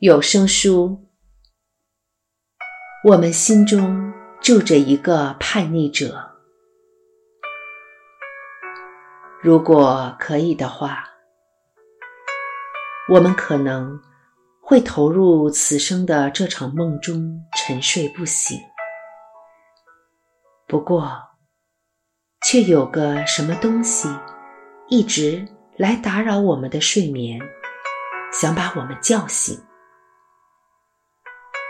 有声书，我们心中住着一个叛逆者。如果可以的话，我们可能会投入此生的这场梦中沉睡不醒。不过，却有个什么东西一直来打扰我们的睡眠，想把我们叫醒。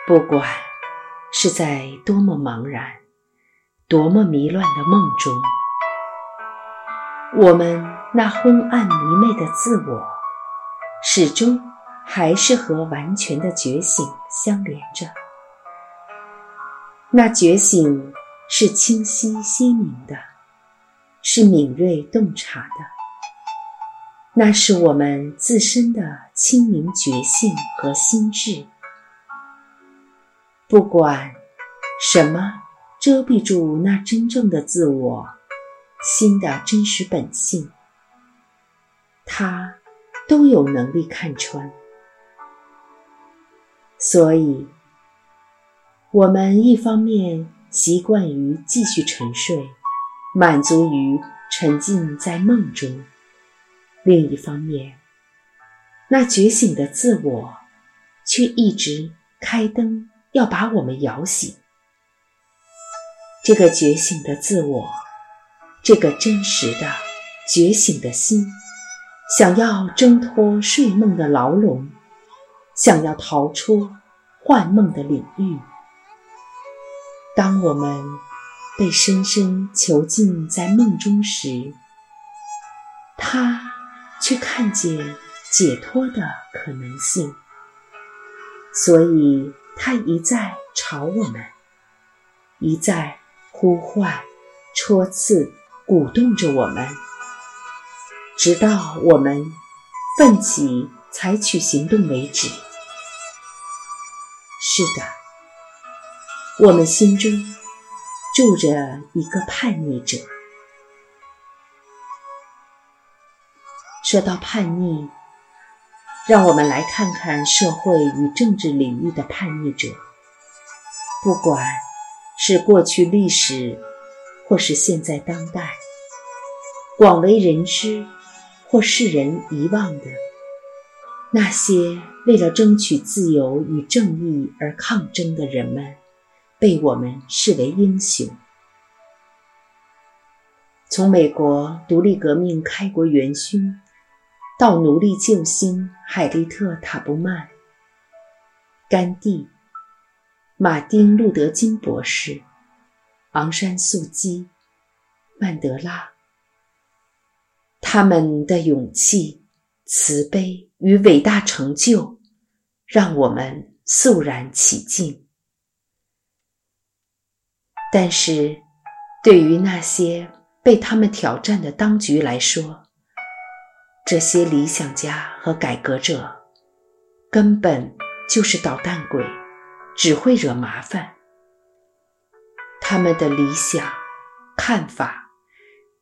不管是在多么茫然、多么迷乱的梦中，我们那昏暗迷昧的自我，始终还是和完全的觉醒相连着。那觉醒是清晰鲜明的，是敏锐洞察的，那是我们自身的清明觉性和心智。不管什么遮蔽住那真正的自我心的真实本性，他都有能力看穿。所以，我们一方面习惯于继续沉睡，满足于沉浸在梦中；另一方面，那觉醒的自我却一直开灯。要把我们摇醒，这个觉醒的自我，这个真实的觉醒的心，想要挣脱睡梦的牢笼，想要逃出幻梦的领域。当我们被深深囚禁在梦中时，他却看见解脱的可能性，所以。他一再吵我们，一再呼唤、戳刺、鼓动着我们，直到我们奋起采取行动为止。是的，我们心中住着一个叛逆者。说到叛逆。让我们来看看社会与政治领域的叛逆者，不管是过去历史，或是现在当代，广为人知或世人遗忘的那些为了争取自由与正义而抗争的人们，被我们视为英雄。从美国独立革命开国元勋。到奴隶救星海利特·塔布曼、甘地、马丁·路德·金博士、昂山素姬、曼德拉，他们的勇气、慈悲与伟大成就，让我们肃然起敬。但是，对于那些被他们挑战的当局来说，这些理想家和改革者，根本就是捣蛋鬼，只会惹麻烦。他们的理想、看法，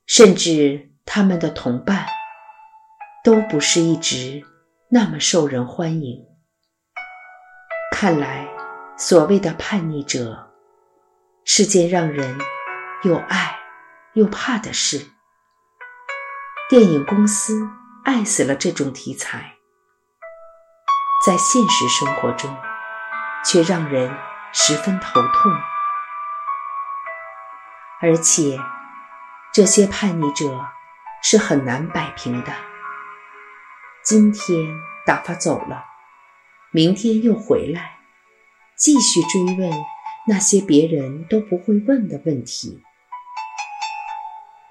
甚至他们的同伴，都不是一直那么受人欢迎。看来，所谓的叛逆者，是件让人又爱又怕的事。电影公司。爱死了这种题材，在现实生活中却让人十分头痛，而且这些叛逆者是很难摆平的。今天打发走了，明天又回来，继续追问那些别人都不会问的问题，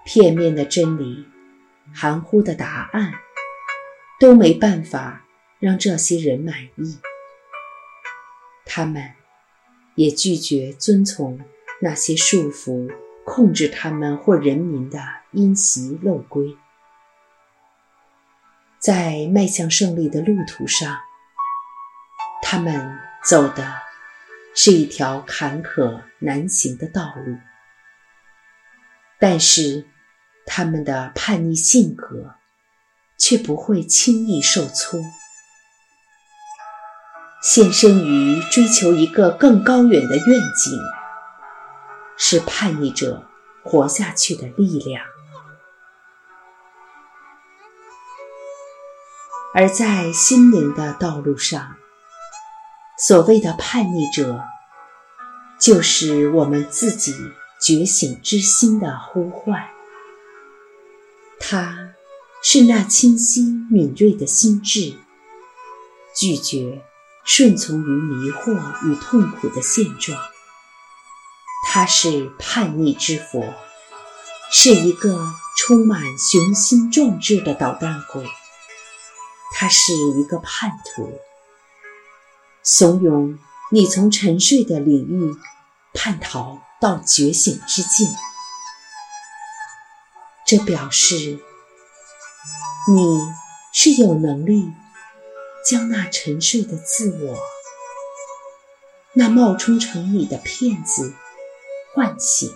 片面的真理。含糊的答案都没办法让这些人满意，他们也拒绝遵从那些束缚、控制他们或人民的因袭漏规。在迈向胜利的路途上，他们走的是一条坎坷难行的道路，但是。他们的叛逆性格却不会轻易受挫。献身于追求一个更高远的愿景，是叛逆者活下去的力量。而在心灵的道路上，所谓的叛逆者，就是我们自己觉醒之心的呼唤。他是那清晰敏锐的心智，拒绝顺从于迷惑与痛苦的现状。他是叛逆之佛，是一个充满雄心壮志的捣蛋鬼。他是一个叛徒，怂恿你从沉睡的领域叛逃到觉醒之境。这表示你是有能力将那沉睡的自我、那冒充成你的骗子唤醒。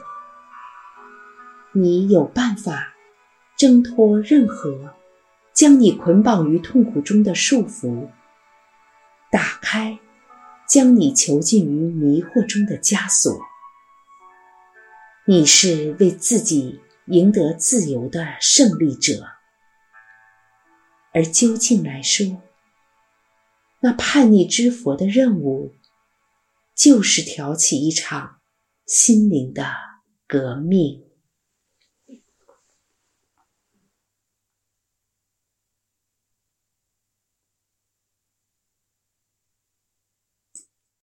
你有办法挣脱任何。将你捆绑于痛苦中的束缚打开，将你囚禁于迷惑中的枷锁。你是为自己赢得自由的胜利者，而究竟来说，那叛逆之佛的任务，就是挑起一场心灵的革命。